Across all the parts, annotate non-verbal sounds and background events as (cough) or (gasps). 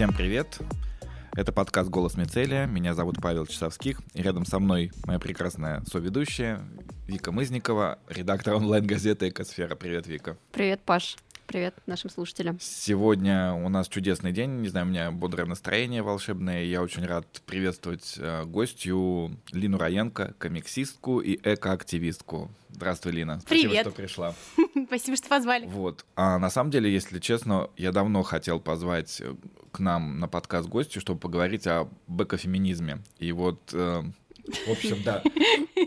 Всем привет! Это подкаст «Голос Мицелия». Меня зовут Павел Часовских. И рядом со мной моя прекрасная соведущая Вика Мызникова, редактор онлайн-газеты «Экосфера». Привет, Вика. Привет, Паш. Привет нашим слушателям. Сегодня у нас чудесный день. Не знаю, у меня бодрое настроение волшебное. Я очень рад приветствовать э, гостью Лину Раенко, комиксистку и экоактивистку. Здравствуй, Лина. Привет. Спасибо, что пришла. (laughs) Спасибо, что позвали. Вот. А на самом деле, если честно, я давно хотел позвать э, к нам на подкаст гостю, чтобы поговорить о экофеминизме. И вот э, в общем, да.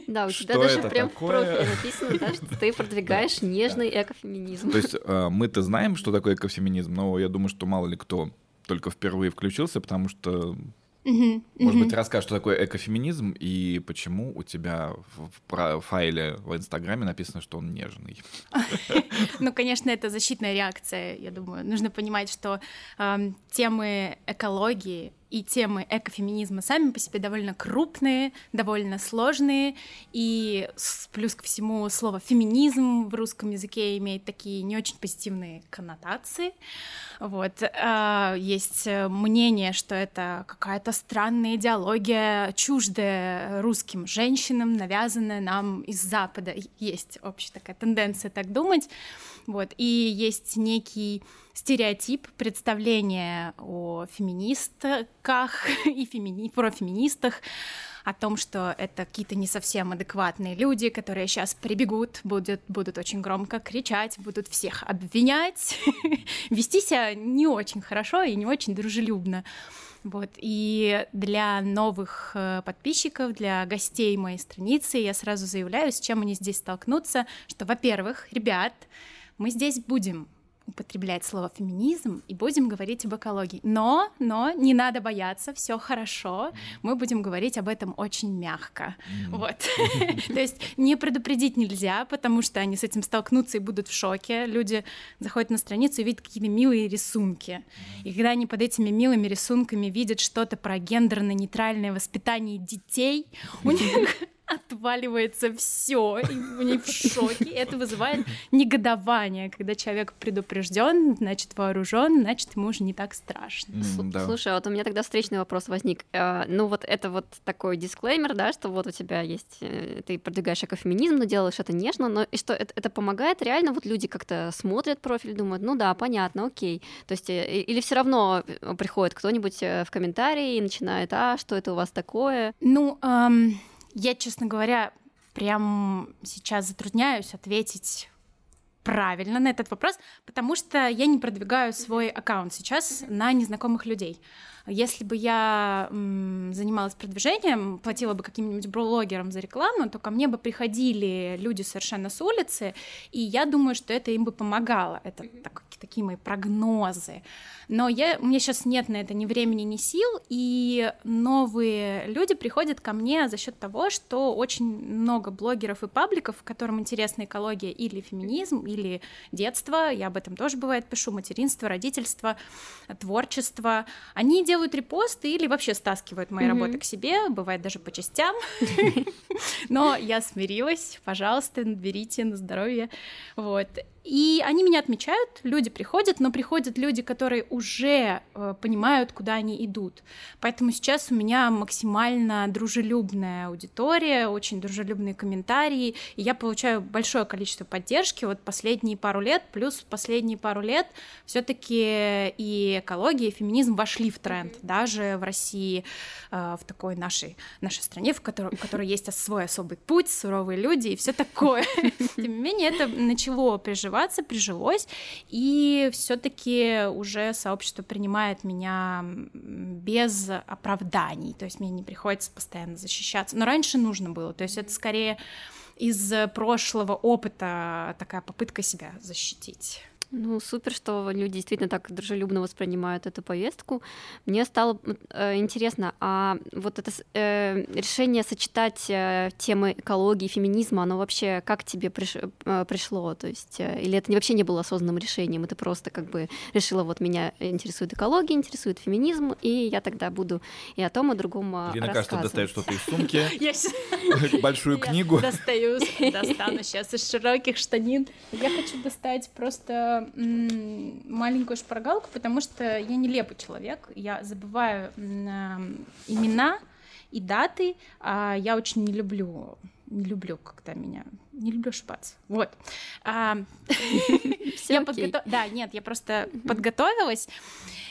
Да, у тебя даже прям в профиле написано, да, что ты продвигаешь нежный экофеминизм. То есть э, мы-то знаем, что такое экофеминизм, но я думаю, что мало ли кто только впервые включился, потому что Угу, Может угу. быть, расскажешь, что такое экофеминизм и почему у тебя в, файле в Инстаграме написано, что он нежный? (laughs) Ну, конечно, это защитная реакция, я думаю. Нужно понимать, что темы экологии и темы экофеминизма сами по себе довольно крупные, довольно сложные, и плюс ко всему слово феминизм в русском языке имеет такие не очень позитивные коннотации. Вот. А, есть мнение, что это какая-то странная идеология, чуждая русским женщинам, навязанная нам из Запада. Есть общая такая тенденция так думать. Вот. И есть некий стереотип представления о феминистках (laughs) и фемини... про феминистах, о том, что это какие-то не совсем адекватные люди, которые сейчас прибегут, будут, будут очень громко кричать, будут всех обвинять, (laughs) вести себя не очень хорошо и не очень дружелюбно. Вот. И для новых э, подписчиков, для гостей моей страницы я сразу заявляю, с чем они здесь столкнутся, что, во-первых, ребят, мы здесь будем употреблять слово феминизм и будем говорить об экологии. Но, но не надо бояться, все хорошо. Мы будем говорить об этом очень мягко. Mm. Вот. (laughs) То есть не предупредить нельзя, потому что они с этим столкнутся и будут в шоке. Люди заходят на страницу и видят какие-то милые рисунки. И когда они под этими милыми рисунками видят что-то про гендерно-нейтральное воспитание детей, у (laughs) них отваливается все, и они в шоке. Это вызывает негодование, когда человек предупрежден, значит вооружен, значит ему уже не так страшно. Mm, да. Слушай, а вот у меня тогда встречный вопрос возник. А, ну вот это вот такой дисклеймер, да, что вот у тебя есть, э, ты продвигаешь экофеминизм, но делаешь это нежно, но и что это, это помогает реально? Вот люди как-то смотрят профиль, думают, ну да, понятно, окей. То есть э, или все равно э, приходит кто-нибудь в комментарии и начинает, а что это у вас такое? Ну, эм я, честно говоря, прям сейчас затрудняюсь ответить правильно на этот вопрос, потому что я не продвигаю свой аккаунт сейчас на незнакомых людей. Если бы я м, занималась продвижением, платила бы каким-нибудь блогерам за рекламу, то ко мне бы приходили люди совершенно с улицы, и я думаю, что это им бы помогало. Это так, такие мои прогнозы. Но я, у меня сейчас нет на это ни времени, ни сил, и новые люди приходят ко мне за счет того, что очень много блогеров и пабликов, которым интересна экология или феминизм, или детство, я об этом тоже бывает пишу, материнство, родительство, творчество, они делают репосты или вообще стаскивают мои mm-hmm. работы к себе, бывает даже по частям, (laughs) но я смирилась, пожалуйста, берите на здоровье, вот, и они меня отмечают, люди приходят, но приходят люди, которые уже э, понимают, куда они идут. Поэтому сейчас у меня максимально дружелюбная аудитория, очень дружелюбные комментарии, и я получаю большое количество поддержки. Вот последние пару лет, плюс последние пару лет все-таки и экология, и феминизм вошли в тренд, даже в России, э, в такой нашей, нашей стране, в которой, в которой есть свой особый путь, суровые люди и все такое. (laughs) Тем не менее, это начало приживаться приживаться, прижилось, и все-таки уже сообщество принимает меня без оправданий, то есть мне не приходится постоянно защищаться. Но раньше нужно было, то есть это скорее из прошлого опыта такая попытка себя защитить. Ну, супер, что люди действительно так дружелюбно воспринимают эту повестку. Мне стало э, интересно, а вот это э, решение сочетать э, темы экологии, феминизма, оно вообще как тебе приш, э, пришло? То есть, э, или это вообще не было осознанным решением, и ты просто как бы решила, вот меня интересует экология, интересует феминизм, и я тогда буду и о том, и о другом э, Лина, кажется, достает что-то из (laughs) сумки, (laughs) большую книгу. Достаю, (laughs) достану сейчас из широких штанин. Я хочу достать просто маленькую шпаргалку, потому что я не лепый человек, я забываю имена и даты, а я очень не люблю не люблю, когда меня... Не люблю ошибаться. Вот. А, я подготов... Да, нет, я просто подготовилась.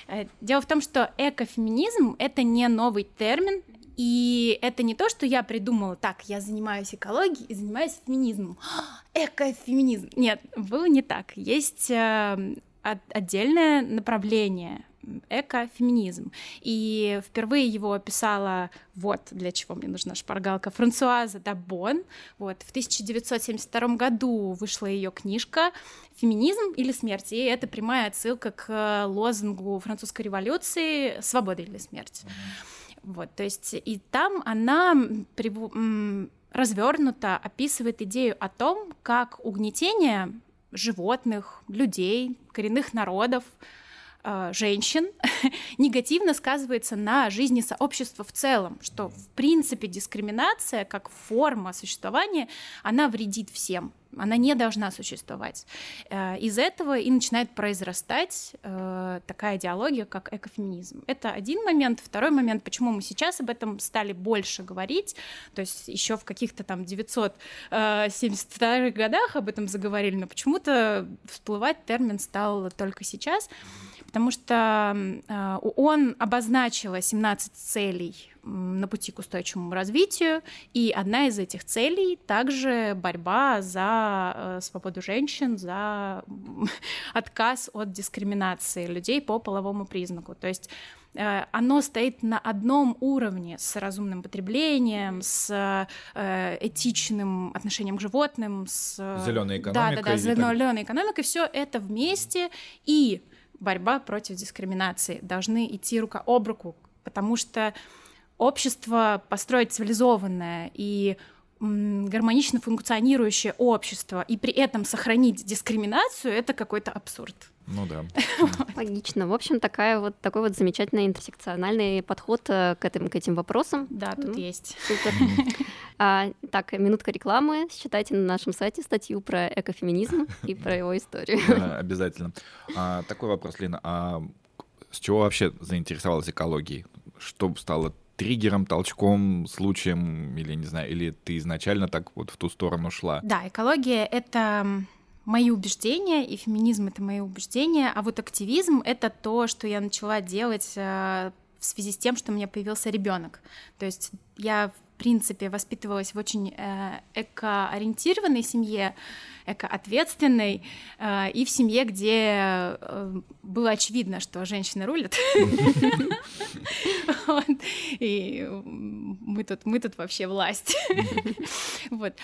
Э, дело в том, что экофеминизм — это не новый термин, и это не то, что я придумала, так, я занимаюсь экологией и занимаюсь феминизмом. (gasps) Экофеминизм. Нет, было не так. Есть э, отдельное направление экофеминизм. И впервые его описала, вот для чего мне нужна шпаргалка, Франсуаза Дабон. Вот, в 1972 году вышла ее книжка «Феминизм или смерть», и это прямая отсылка к лозунгу французской революции «Свобода или смерть». Вот, то есть и там она развернуто описывает идею о том, как угнетение животных, людей, коренных народов, э, женщин (laughs) негативно сказывается на жизни сообщества в целом, что в принципе дискриминация как форма существования, она вредит всем, она не должна существовать. Э, из этого и начинает произрастать э, такая идеология, как экофеминизм. Это один момент. Второй момент, почему мы сейчас об этом стали больше говорить, то есть еще в каких-то там 972 годах об этом заговорили, но почему-то всплывать термин стал только сейчас потому что э, ООН обозначила 17 целей на пути к устойчивому развитию, и одна из этих целей также борьба за э, свободу женщин, за (laughs) отказ от дискриминации людей по половому признаку. То есть э, оно стоит на одном уровне с разумным потреблением, с этичным отношением к животным, с зеленой экономикой. Да, да, да, зеленой экономикой. Все это вместе и борьба против дискриминации должны идти рука об руку, потому что общество построить цивилизованное и гармонично функционирующее общество и при этом сохранить дискриминацию это какой-то абсурд. Ну да. (laughs) Логично. В общем, такая вот, такой вот замечательный интерсекциональный подход э, к этим, к этим вопросам. Да, тут есть. Супер. А, так, минутка рекламы. Читайте на нашем сайте статью про экофеминизм (laughs) и про его историю. Да, обязательно. А, такой вопрос, Лина. А с чего вообще заинтересовалась экологией? Что стало триггером, толчком, случаем, или не знаю, или ты изначально так вот в ту сторону шла? Да, экология — это мои убеждения, и феминизм — это мои убеждения, а вот активизм — это то, что я начала делать э, в связи с тем, что у меня появился ребенок. То есть я, в принципе, воспитывалась в очень э, экоориентированной семье, экоответственной, э, и в семье, где было очевидно, что женщины рулят. (laughs) (laughs) И мы тут, мы тут вообще власть. (laughs) Вот.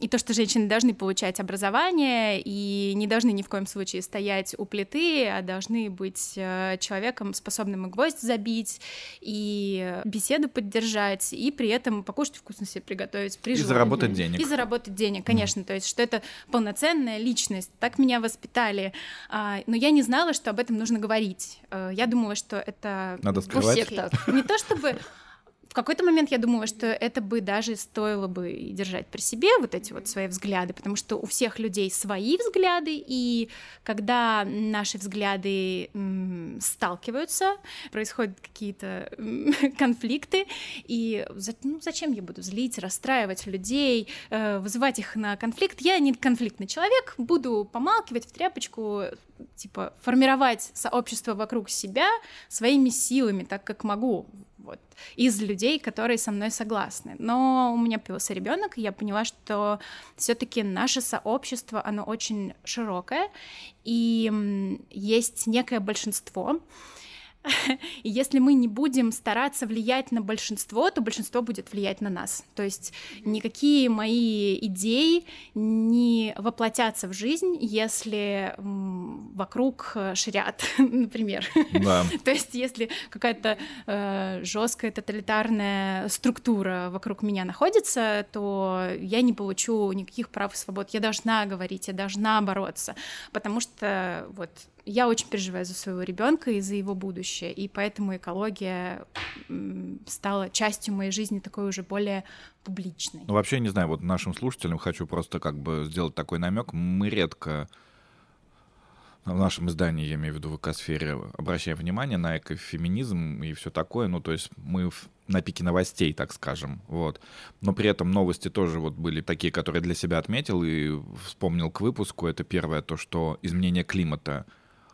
И то, что женщины должны получать образование и не должны ни в коем случае стоять у плиты, а должны быть э, человеком, способным и гвоздь забить, и беседу поддержать, и при этом покушать вкусно себе приготовить при И заработать денег. И заработать денег, конечно. То есть, что это полноценная личность. Так меня воспитали. А, но я не знала, что об этом нужно говорить. Э, я думала, что это... Надо скрывать. Не то чтобы в какой-то момент я думала, что это бы даже стоило бы держать при себе вот эти вот свои взгляды, потому что у всех людей свои взгляды, и когда наши взгляды сталкиваются, происходят какие-то (laughs) конфликты, и ну, зачем я буду злить, расстраивать людей, э, вызывать их на конфликт? Я не конфликтный человек, буду помалкивать в тряпочку, типа формировать сообщество вокруг себя своими силами, так как могу вот, из людей, которые со мной согласны. Но у меня появился ребенок, и я поняла, что все-таки наше сообщество, оно очень широкое, и есть некое большинство, (laughs) И если мы не будем стараться влиять на большинство, то большинство будет влиять на нас. То есть никакие мои идеи не воплотятся в жизнь, если вокруг ширят, (laughs) например. Да. (laughs) то есть если какая-то э, жесткая тоталитарная структура вокруг меня находится, то я не получу никаких прав и свобод. Я должна говорить, я должна бороться, потому что вот я очень переживаю за своего ребенка и за его будущее, и поэтому экология стала частью моей жизни такой уже более публичной. Ну, вообще, не знаю, вот нашим слушателям хочу просто как бы сделать такой намек. Мы редко в нашем издании, я имею в виду в экосфере, обращаем внимание на экофеминизм и все такое. Ну, то есть мы на пике новостей, так скажем. Вот. Но при этом новости тоже вот были такие, которые для себя отметил и вспомнил к выпуску. Это первое, то, что изменение климата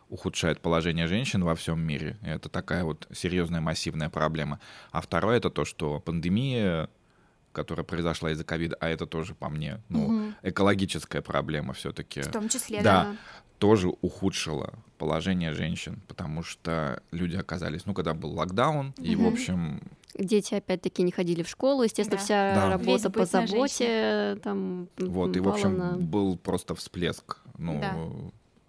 ухудшает положение женщин во всем мире. Это такая вот серьезная массивная проблема. А второе это то, что пандемия которая произошла из-за ковида, а это тоже по мне, ну, угу. экологическая проблема все-таки. В том числе, да. да. Тоже ухудшила положение женщин, потому что люди оказались, ну, когда был локдаун, угу. и, в общем, дети опять-таки не ходили в школу, естественно, да. вся да. работа по заботе там вот и в общем на... был просто всплеск, ну да.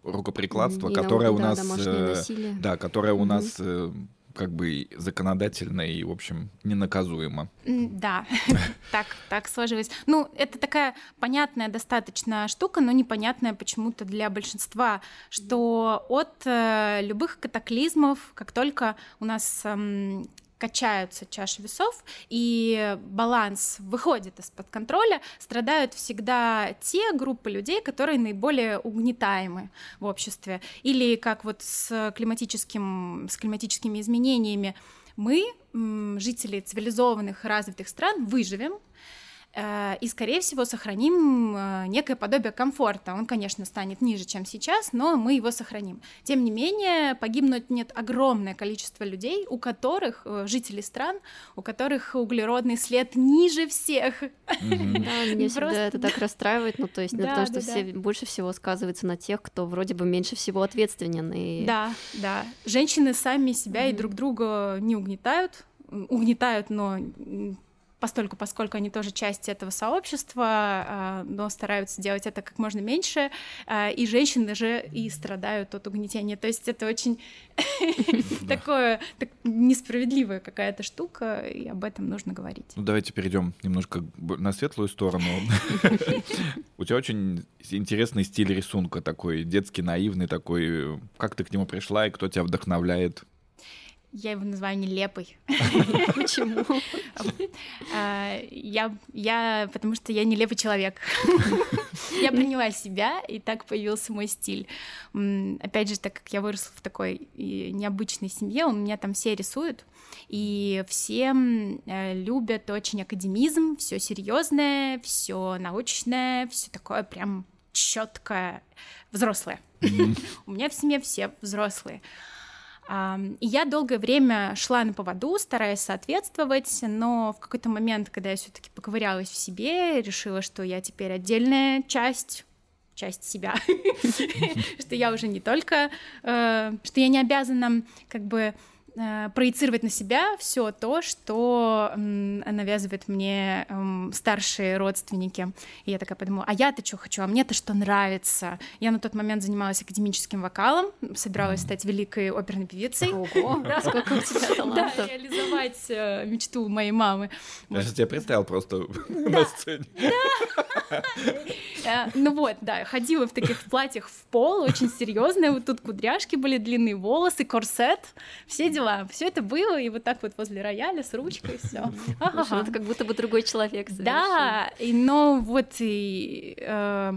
Рукоприкладство, и которое у нас, э, да, которое угу. у нас э, как бы законодательно и, в общем, ненаказуемо. Да, (laughs) так, так сложилось. Ну, это такая понятная достаточно штука, но непонятная почему-то для большинства, что от э, любых катаклизмов, как только у нас эм, качаются чаши весов, и баланс выходит из-под контроля, страдают всегда те группы людей, которые наиболее угнетаемы в обществе. Или как вот с, климатическим, с климатическими изменениями мы, жители цивилизованных развитых стран, выживем, и, скорее всего, сохраним э, некое подобие комфорта. Он, конечно, станет ниже, чем сейчас, но мы его сохраним. Тем не менее, погибнуть нет огромное количество людей, у которых, э, жителей стран, у которых углеродный след ниже всех. Да, (laughs) меня всегда это так расстраивает, ну, то есть, потому что все больше всего сказывается на тех, кто вроде бы меньше всего ответственен. Да, да. Женщины сами себя и друг друга не угнетают, угнетают, но постольку, поскольку они тоже часть этого сообщества, а, но стараются делать это как можно меньше, а, и женщины же и страдают от угнетения. То есть это очень (laughs) такое несправедливая какая-то штука, и об этом нужно говорить. Ну давайте перейдем немножко на светлую сторону. (laughs) У тебя очень интересный стиль рисунка такой, детский, наивный такой. Как ты к нему пришла и кто тебя вдохновляет? Я его называю нелепый. (laughs) Почему? А, я, я, потому что я нелепый человек. (laughs) Я приняла себя, и так появился мой стиль. Опять же, так как я выросла в такой необычной семье, у меня там все рисуют, и все э, любят очень академизм, все серьезное, все научное, все такое прям четкое, взрослое. (laughs) У меня в семье все взрослые. И я долгое время шла на поводу, стараясь соответствовать, но в какой-то момент, когда я все-таки поковырялась в себе, решила, что я теперь отдельная часть часть себя, (laughs) что я уже не только, э, что я не обязана как бы Э, проецировать на себя все то, что навязывают мне старшие родственники. И я такая подумала, а я-то что хочу, а мне-то что нравится. Я на тот момент занималась академическим вокалом, собиралась стать великой оперной певицей. Ого, (laughs) сколько у тебя (laughs) талантов. Да, реализовать э, мечту моей мамы. Я сейчас тебя представил просто (laughs) на сцене. Э, ну вот, да, ходила в таких платьях в пол, очень серьезная, вот тут кудряшки были, длинные волосы, корсет, все дела дела. Все это было, и вот так вот возле рояля с ручкой, все. (laughs) Ага. Это как будто бы другой человек. Да, и, но вот и э,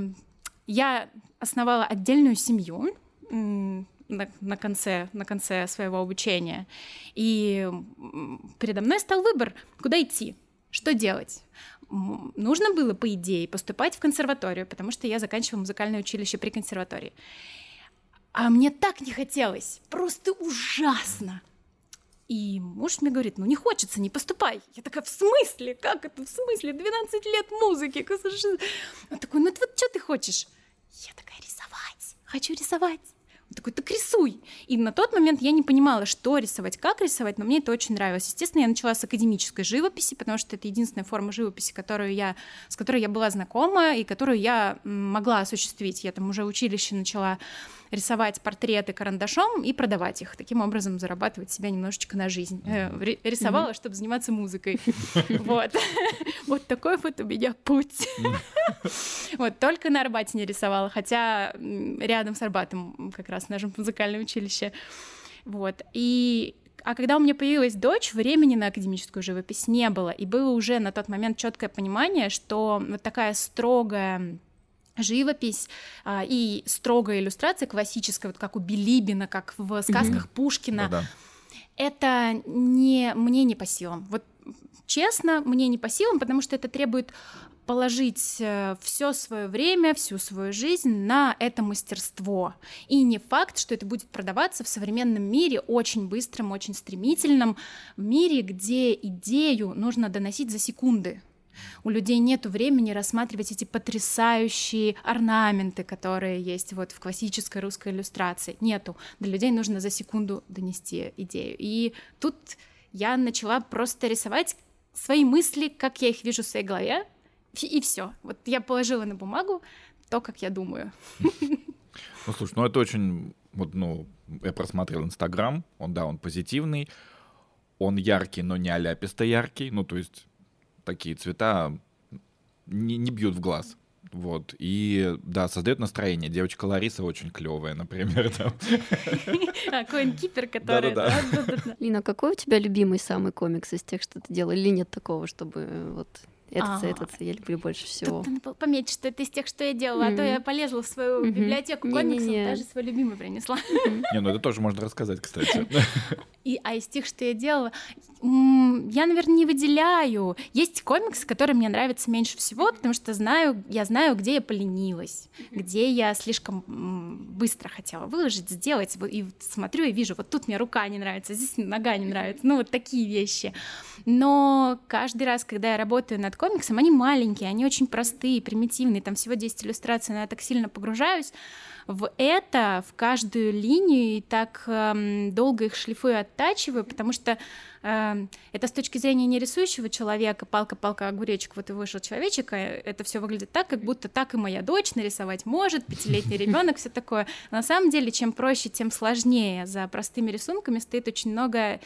я основала отдельную семью на, на, конце, на конце своего обучения. И передо мной стал выбор, куда идти, что делать. Нужно было, по идее, поступать в консерваторию, потому что я заканчивала музыкальное училище при консерватории. А мне так не хотелось, просто ужасно. И муж мне говорит, ну не хочется, не поступай. Я такая, в смысле? Как это в смысле? 12 лет музыки. Он такой, ну вот что ты хочешь? Я такая, рисовать. Хочу рисовать. Он такой, так рисуй. И на тот момент я не понимала, что рисовать, как рисовать, но мне это очень нравилось. Естественно, я начала с академической живописи, потому что это единственная форма живописи, которую я, с которой я была знакома и которую я могла осуществить. Я там уже училище начала рисовать портреты карандашом и продавать их. Таким образом зарабатывать себя немножечко на жизнь. Э, рисовала, чтобы заниматься музыкой. (laughs) Вот. (laughs) Вот такой вот у меня путь. (laughs) Вот, только на Арбате не рисовала, хотя рядом с Арбатом как раз наше музыкальное училище. Вот. И а когда у меня появилась дочь, времени на академическую живопись не было, и было уже на тот момент четкое понимание, что вот такая строгая живопись а, и строгая иллюстрация классическая, вот как у Билибина, как в сказках mm-hmm. Пушкина. Ну, да. Это не мне не по силам. Вот честно, мне не по силам, потому что это требует положить э, все свое время, всю свою жизнь на это мастерство. И не факт, что это будет продаваться в современном мире очень быстром, очень стремительном, мире, где идею нужно доносить за секунды. У людей нет времени рассматривать эти потрясающие орнаменты, которые есть вот в классической русской иллюстрации. Нету. Для людей нужно за секунду донести идею. И тут я начала просто рисовать свои мысли, как я их вижу в своей голове, и все. Вот я положила на бумагу то, как я думаю. Ну, слушай, ну это очень, вот, ну, я просмотрел Инстаграм, он, да, он позитивный, он яркий, но не аляписто яркий, ну, то есть такие цвета не, не бьют в глаз. Вот. И да, создает настроение. Девочка Лариса очень клевая, например. (laughs) (laughs) А, Коин Кипер, который... Лина, какой у тебя любимый самый комикс из тех, что ты делала? Или нет такого, чтобы вот этот, а, этот я люблю больше всего. Тут пометь, что это из тех, что я делала, mm-hmm. а то я полезла в свою mm-hmm. библиотеку комиксов, даже свой любимый принесла. Не, ну это тоже можно рассказать, кстати. (laughs) И, а из тех, что я делала, я, наверное, не выделяю. Есть комиксы, которые мне нравятся меньше всего, потому что знаю, я знаю, где я поленилась, где я слишком быстро хотела выложить, сделать, и смотрю и вижу, вот тут мне рука не нравится, здесь нога не нравится, ну вот такие вещи. Но каждый раз, когда я работаю над комиксом, они маленькие, они очень простые, примитивные, там всего 10 иллюстраций, но я так сильно погружаюсь, в это, в каждую линию, и так эм, долго их шлифую, оттачиваю, потому что э, это с точки зрения нерисующего человека, палка-палка, огуречек, вот и вышел человечек, а это все выглядит так, как будто так и моя дочь нарисовать может, пятилетний (laughs) ребенок, все такое. на самом деле, чем проще, тем сложнее. За простыми рисунками стоит очень много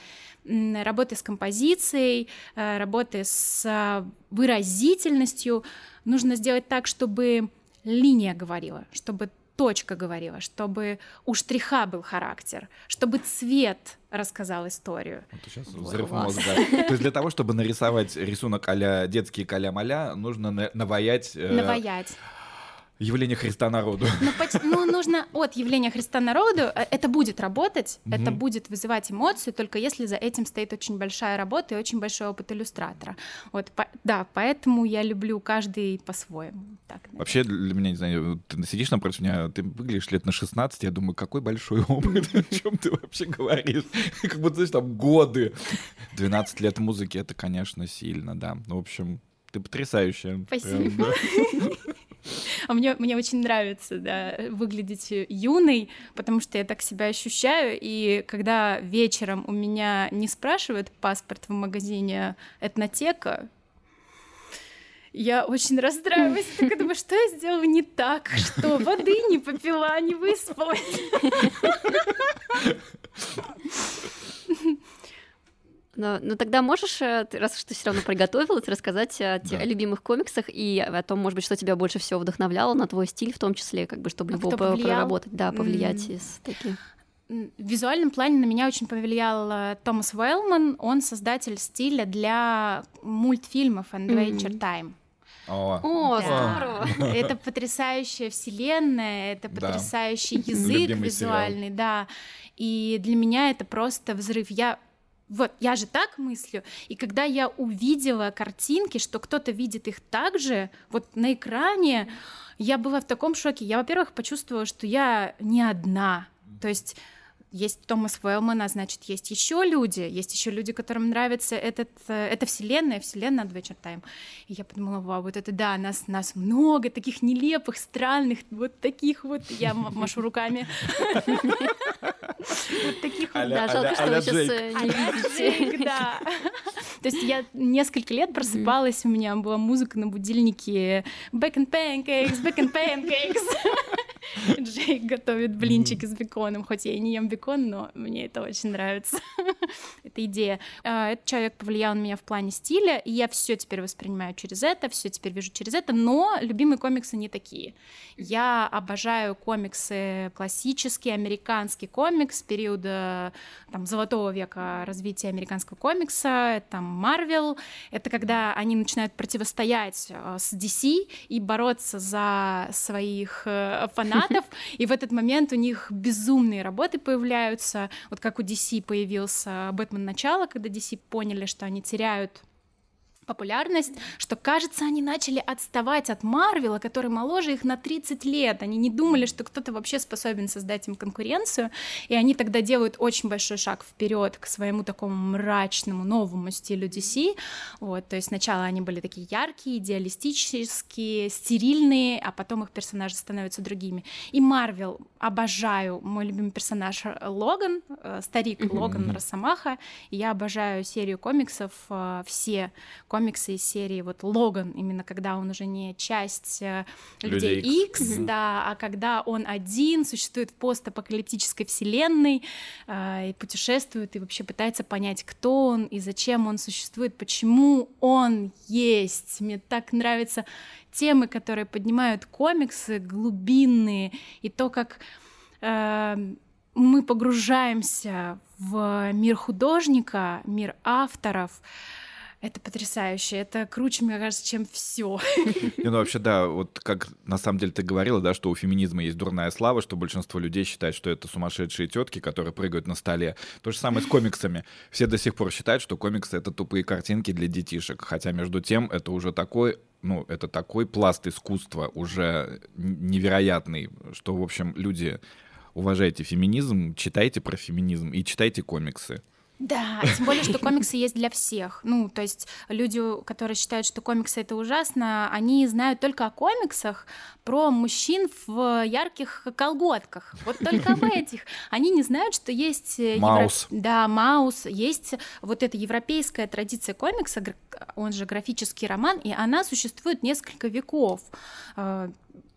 работы с композицией, э, работы с выразительностью. Нужно сделать так, чтобы линия говорила, чтобы точка говорила, чтобы у штриха был характер, чтобы цвет рассказал историю. Вот сейчас взрыв мозга. То есть для того, чтобы нарисовать рисунок а детские каля-маля, нужно наваять... Э, наваять явление Христа народу. Ну, ну, нужно от явления Христа народу, э, это будет работать, угу. это будет вызывать эмоцию, только если за этим стоит очень большая работа и очень большой опыт иллюстратора. Вот, по, да, поэтому я люблю каждый по-своему. Так, Вообще, для меня, не знаю, ты сидишь напротив меня, ты выглядишь лет на 16, я думаю, какой большой (laughs) опыт, о чем ты вообще говоришь? (laughs) Как будто, знаешь, там годы. 12 лет музыки, это, конечно, сильно, да. Ну, в общем, ты потрясающая. Спасибо. (laughs) (laughs) А мне, мне очень нравится, да, выглядеть юной, потому что я так себя ощущаю, и когда вечером у меня не спрашивают паспорт в магазине этнотека, я очень расстраиваюсь, так думаю, что я сделала не так, что воды не попила, не выспалась. (laughs) Но, ну тогда можешь, э, раз уж ты все равно приготовилась, рассказать о, да. о любимых комиксах и о том, может быть, что тебя больше всего вдохновляло на твой стиль, в том числе, как бы, чтобы а его проработать, да, повлиять mm. из таких. В визуальном плане на меня очень повлиял э, Томас Уэллман. Он создатель стиля для мультфильмов Adventure mm. Time. О, О да. здорово! (laughs) Это потрясающая вселенная, это потрясающий да. язык Любимый визуальный, сериал. да. И для меня это просто взрыв. Я вот, я же так мыслю. И когда я увидела картинки, что кто-то видит их так же, вот на экране, я была в таком шоке. Я, во-первых, почувствовала, что я не одна. То есть есть Томас Уэллман, а значит, есть еще люди, есть еще люди, которым нравится этот, э, эта вселенная, вселенная Adventure Time. И я подумала, вау, вот это да, нас, нас много таких нелепых, странных, вот таких вот, я машу руками. Вот таких вот. Да, жалко, что вы сейчас э, не видите. (laughs) То есть я несколько лет просыпалась, у меня была музыка на будильнике Back and Pancakes, Back and Pancakes. (laughs) Джейк готовит блинчики с беконом, хоть я и не ем бекон, но мне это очень нравится. (laughs) Эта идея. А, этот человек повлиял на меня в плане стиля, и я все теперь воспринимаю через это, все теперь вижу через это, но любимые комиксы не такие. Я обожаю комиксы классические, американский комикс периода там, золотого века развития американского комикса, там Марвел. Это когда они начинают противостоять э, с DC и бороться за своих э, фанатов, и в этот момент у них безумные работы появляются, вот как у DC появился Бэтмен. Начало, когда DC поняли, что они теряют популярность, что, кажется, они начали отставать от Марвела, который моложе их на 30 лет. Они не думали, что кто-то вообще способен создать им конкуренцию, и они тогда делают очень большой шаг вперед к своему такому мрачному новому стилю DC. Вот, то есть сначала они были такие яркие, идеалистические, стерильные, а потом их персонажи становятся другими. И Марвел обожаю, мой любимый персонаж Логан, э, старик mm-hmm. Логан Росомаха, я обожаю серию комиксов, э, все комиксы из серии вот Логан, именно когда он уже не часть э, людей, X, X да, а когда он один, существует в постапокалиптической вселенной э, и путешествует и вообще пытается понять, кто он и зачем он существует, почему он есть. Мне так нравятся темы, которые поднимают комиксы глубинные и то, как э, мы погружаемся в мир художника, мир авторов, это потрясающе, это круче, мне кажется, чем все. (laughs) Ну, вообще, да, вот как на самом деле ты говорила, да, что у феминизма есть дурная слава, что большинство людей считает, что это сумасшедшие тетки, которые прыгают на столе. То же самое с комиксами. Все до сих пор считают, что комиксы — это тупые картинки для детишек, хотя между тем это уже такой ну, это такой пласт искусства уже невероятный, что, в общем, люди, уважайте феминизм, читайте про феминизм и читайте комиксы. Да, тем более, что комиксы есть для всех. Ну, то есть люди, которые считают, что комиксы это ужасно, они знают только о комиксах про мужчин в ярких колготках. Вот только об этих. Они не знают, что есть... Э, Маус. Евро... Да, Маус. Есть вот эта европейская традиция комикса, он же графический роман, и она существует несколько веков.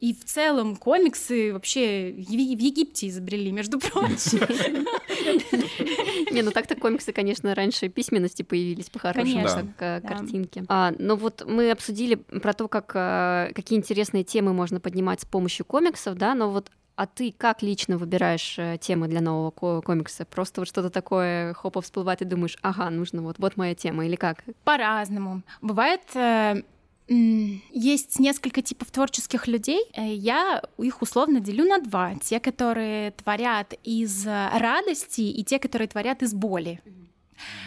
Э, и в целом комиксы вообще в Египте изобрели, между прочим. (laughs) Не, ну так-то комиксы, конечно, раньше письменности появились по-хорошему, как картинки. А, но вот мы обсудили про то, как а, какие интересные темы можно поднимать с помощью комиксов, да, но вот а ты как лично выбираешь э, темы для нового комикса? Просто вот что-то такое хопа всплывает и думаешь, ага, нужно вот, вот моя тема, или как? По-разному. Бывает э, есть несколько типов творческих людей. Э, я их условно делю на два. Те, которые творят из радости, и те, которые творят из боли.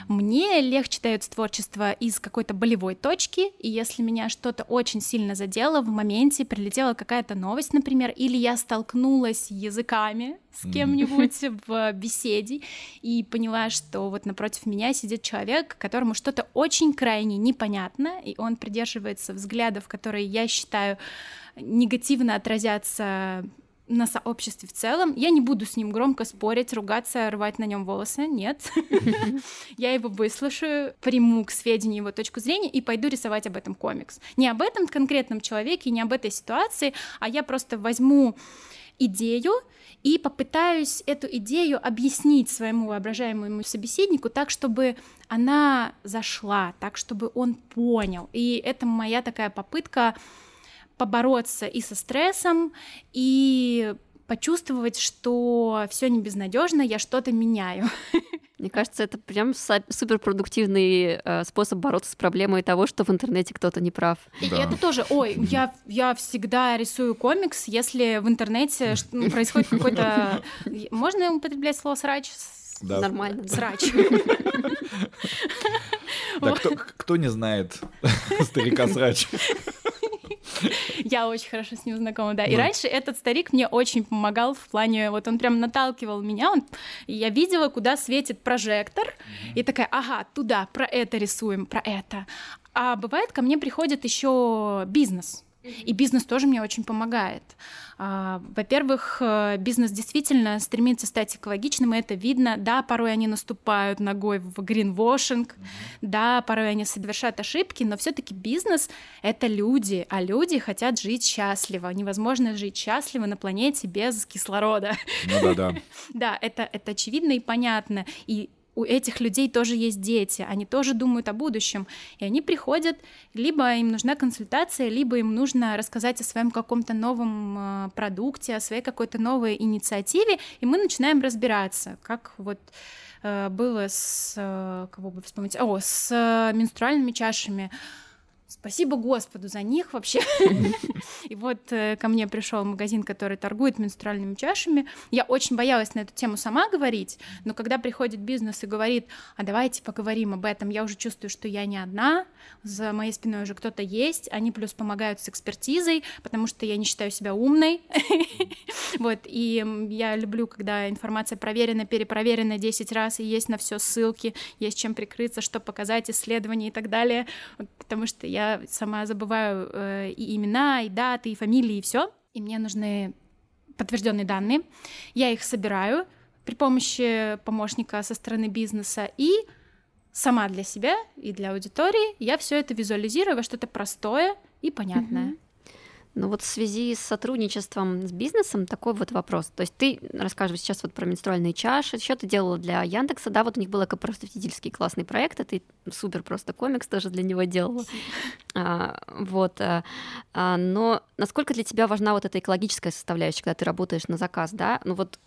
Мне легче дается творчество из какой-то болевой точки, и если меня что-то очень сильно задело в моменте, прилетела какая-то новость, например, или я столкнулась языками с кем-нибудь (laughs) в беседе и поняла, что вот напротив меня сидит человек, которому что-то очень крайне непонятно, и он придерживается взглядов, которые я считаю негативно отразятся на сообществе в целом. Я не буду с ним громко спорить, ругаться, рвать на нем волосы. Нет. (laughs) Я его выслушаю, приму к сведению его точку зрения и пойду рисовать об этом комикс. Не об этом конкретном человеке, не об этой ситуации, а я просто возьму идею и попытаюсь эту идею объяснить своему воображаемому собеседнику так, чтобы она зашла, так, чтобы он понял. И это моя такая попытка побороться и со стрессом, и почувствовать, что все не безнадежно, я что-то меняю. (laughs) Мне кажется, это прям суперпродуктивный э, способ бороться с проблемой того, что в интернете кто-то не прав. Да. И это тоже, ой, я, я всегда рисую комикс, если в интернете (laughs) ну, происходит какой-то... Можно употреблять слово «срач»? Да. Нормально. Срач. (laughs) Да, кто, кто не знает старика срач? (laughs) Я очень хорошо с ним знакома, да. И раньше этот старик мне очень помогал в плане, вот он прям наталкивал меня, он, я видела, куда светит прожектор, и такая, ага, туда, про это рисуем, про это. А бывает, ко мне приходит еще бизнес, И бизнес тоже мне очень помогает. А, во-первых, э, бизнес действительно стремится стать экологичным, и это видно. Да, порой они наступают ногой в гринвошинг, да, порой они совершают ошибки, но все-таки бизнес — это люди, а люди хотят жить счастливо. Невозможно жить счастливо на планете без кислорода. Ну да, да. (laughs) Да, это, это очевидно и понятно. И у этих людей тоже есть дети, они тоже думают о будущем, и они приходят, либо им нужна консультация, либо им нужно рассказать о своем каком-то новом э, продукте, о своей какой-то новой инициативе, и мы начинаем разбираться, как вот э, было с э, кого бы вспомнить, о, с менструальными чашами Спасибо Господу за них вообще. И вот э, ко мне пришел магазин, который торгует менструальными чашами. Я очень боялась на эту тему сама говорить, но когда приходит бизнес и говорит, а давайте поговорим об этом, я уже чувствую, что я не одна, за моей спиной уже кто-то есть, они плюс помогают с экспертизой, потому что я не считаю себя умной. (laughs) Вот, и я люблю, когда информация проверена, перепроверена 10 раз, и есть на все ссылки, есть чем прикрыться, что показать, исследования и так далее, потому что я я сама забываю э, и имена, и даты, и фамилии, и все. И мне нужны подтвержденные данные. Я их собираю при помощи помощника со стороны бизнеса и сама для себя и для аудитории я все это визуализирую во что-то простое и понятное. Mm-hmm. Ну вот в связи с сотрудничеством с бизнесом такой вот вопрос. То есть ты рассказываешь сейчас вот про менструальные чаши, еще ты делала для Яндекса, да, вот у них был экопростительский классный проект, а ты супер просто комикс тоже для него делала. (laughs) А, вот. А, а, но насколько для тебя важна вот эта экологическая составляющая, когда ты работаешь на заказ, да? Ну вот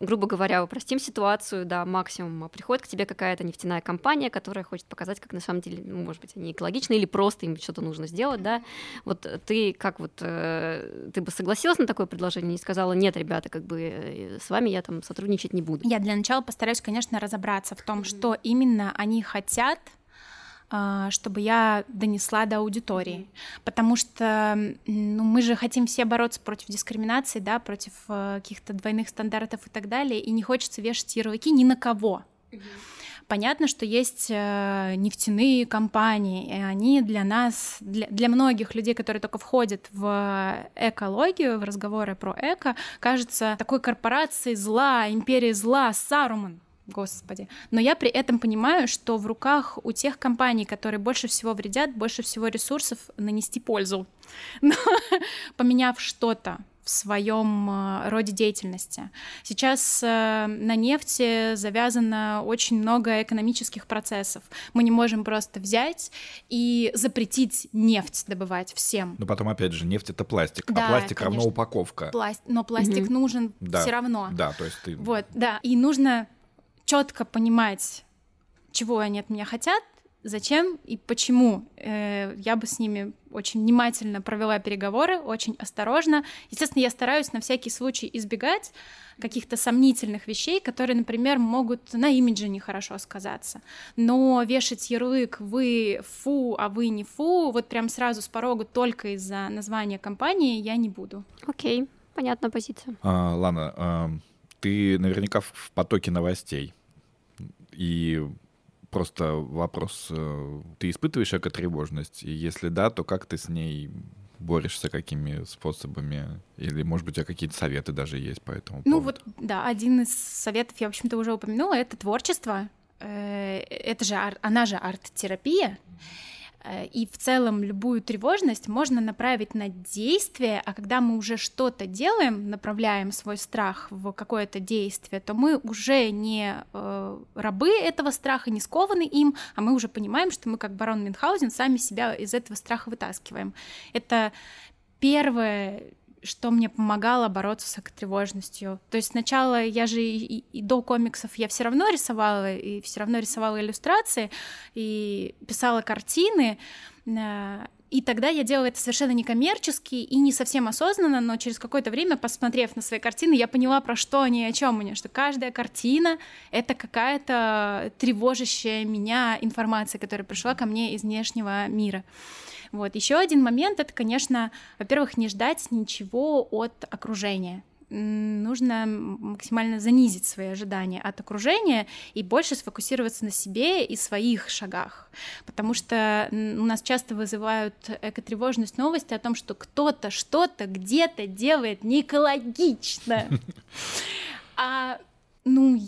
грубо говоря, упростим ситуацию до максимума. Приходит к тебе какая-то нефтяная компания, которая хочет показать, как на самом деле, ну, может быть, они экологичны или просто им что-то нужно сделать, да. Вот ты как вот, э, ты бы согласилась на такое предложение и сказала, нет, ребята, как бы э, с вами я там сотрудничать не буду? Я для начала постараюсь, конечно, разобраться в том, что именно они хотят, а, чтобы я донесла до аудитории. Потому что ну, мы же хотим все бороться против дискриминации, да, против э, каких-то двойных стандартов и так далее, и не хочется вешать ярлыки ни на кого. Понятно, что есть э, нефтяные компании, и они для нас, для, для многих людей, которые только входят в экологию, в разговоры про эко, кажется такой корпорацией зла, империей зла, Саруман. Господи. Но я при этом понимаю, что в руках у тех компаний, которые больше всего вредят, больше всего ресурсов нанести пользу. (laughs) Но поменяв что-то в своем э, роде деятельности. Сейчас э, на нефти завязано очень много экономических процессов. Мы не можем просто взять и запретить нефть добывать всем. Но потом, опять же, нефть это пластик, а да, а пластик конечно. равно упаковка. Пласт... Но пластик угу. нужен да. все равно. Да, то есть ты. Вот, да. И нужно четко понимать, чего они от меня хотят, зачем и почему. Э, я бы с ними очень внимательно провела переговоры, очень осторожно. Естественно, я стараюсь на всякий случай избегать каких-то сомнительных вещей, которые, например, могут на имидже нехорошо сказаться. Но вешать ярлык «вы фу, а вы не фу» вот прям сразу с порога только из-за названия компании я не буду. Окей, okay. понятная позиция. А, Лана, а ты наверняка в потоке новостей. И просто вопрос, э, ты испытываешь экотревожность? И если да, то как ты с ней борешься, какими способами? Или, может быть, у тебя какие-то советы даже есть по этому Ну вот, да, один из советов, я, в общем-то, уже упомянула, это творчество. Э, это же, она же арт-терапия. Э, и в целом любую тревожность можно направить на действие, а когда мы уже что-то делаем, направляем свой страх в какое-то действие, то мы уже не э, рабы этого страха, не скованы им, а мы уже понимаем, что мы как барон Мюнхгаузен сами себя из этого страха вытаскиваем. Это первое что мне помогало бороться с тревожностью. То есть сначала я же и, и до комиксов я все равно рисовала, и все равно рисовала иллюстрации, и писала картины, э, и тогда я делала это совершенно некоммерчески и не совсем осознанно, но через какое-то время, посмотрев на свои картины, я поняла, про что они, о чем они, что каждая картина — это какая-то тревожащая меня информация, которая пришла ко мне из внешнего мира. Вот. Еще один момент — это, конечно, во-первых, не ждать ничего от окружения. нужно максимально занизить свои ожидания от окружения и больше сфокусироваться на себе и своих шагах. Потому что у нас часто вызывают экотревожность новости о том, что кто-то что-то где-то делает не экологично. (laughs) А ну,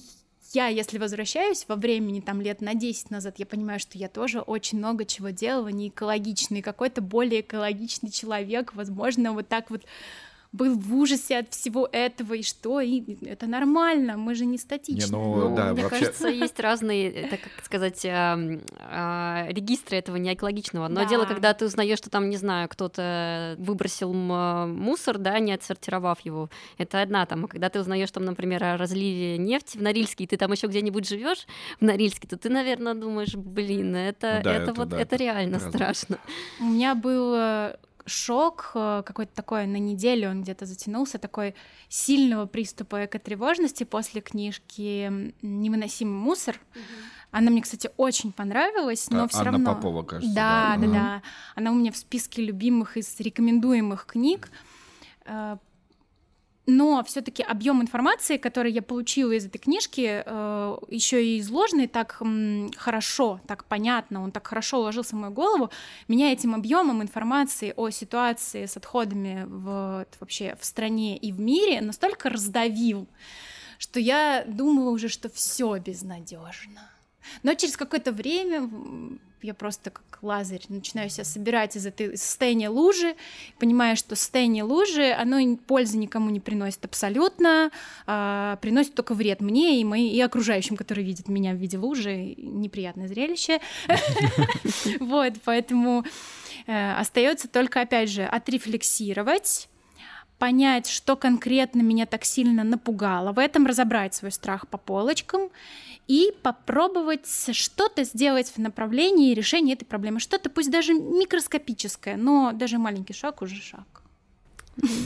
я, если возвращаюсь во времени, там, лет на 10 назад, я понимаю, что я тоже очень много чего делала не экологично, и какой-то более экологичный человек, возможно, вот так вот был в ужасе от всего этого, и что, и это нормально, мы же не статичны. Не, ну, ну, да, мне вообще... кажется, есть разные, так как сказать, э, э, регистры этого неэкологичного. Но да. дело, когда ты узнаешь, что там, не знаю, кто-то выбросил мусор, да, не отсортировав его, это одна там. А когда ты узнаешь, там, например, о разливе нефти в Норильске, и ты там еще где-нибудь живешь в Норильске, то ты, наверное, думаешь, блин, это, да, это, это вот да, это реально это страшно. У меня был шок э, какой-то такой на неделю, он где-то затянулся, такой сильного приступа экотревожности после книжки «Невыносимый мусор». Mm-hmm. Она мне, кстати, очень понравилась, но а, все равно. Попова, кажется. Да, да, да, да. Она у меня в списке любимых из рекомендуемых книг. Но все-таки объем информации, который я получила из этой книжки, э, еще и изложенный так хорошо, так понятно, он так хорошо уложился в мою голову, меня этим объемом информации о ситуации с отходами в, вообще в стране и в мире настолько раздавил, что я думала уже, что все безнадежно. Но через какое-то время я просто как лазарь начинаю себя собирать из этой состояния лужи, понимая, что состояние лужи, оно пользы никому не приносит абсолютно, а приносит только вред мне и, мои, и окружающим, которые видят меня в виде лужи. Неприятное зрелище. (laughs) Вот, поэтому э, остается только, опять же, отрефлексировать, понять, что конкретно меня так сильно напугало в этом, разобрать свой страх по полочкам и попробовать что-то сделать в направлении решения этой проблемы. Что-то, пусть даже микроскопическое, но даже маленький шаг уже шаг.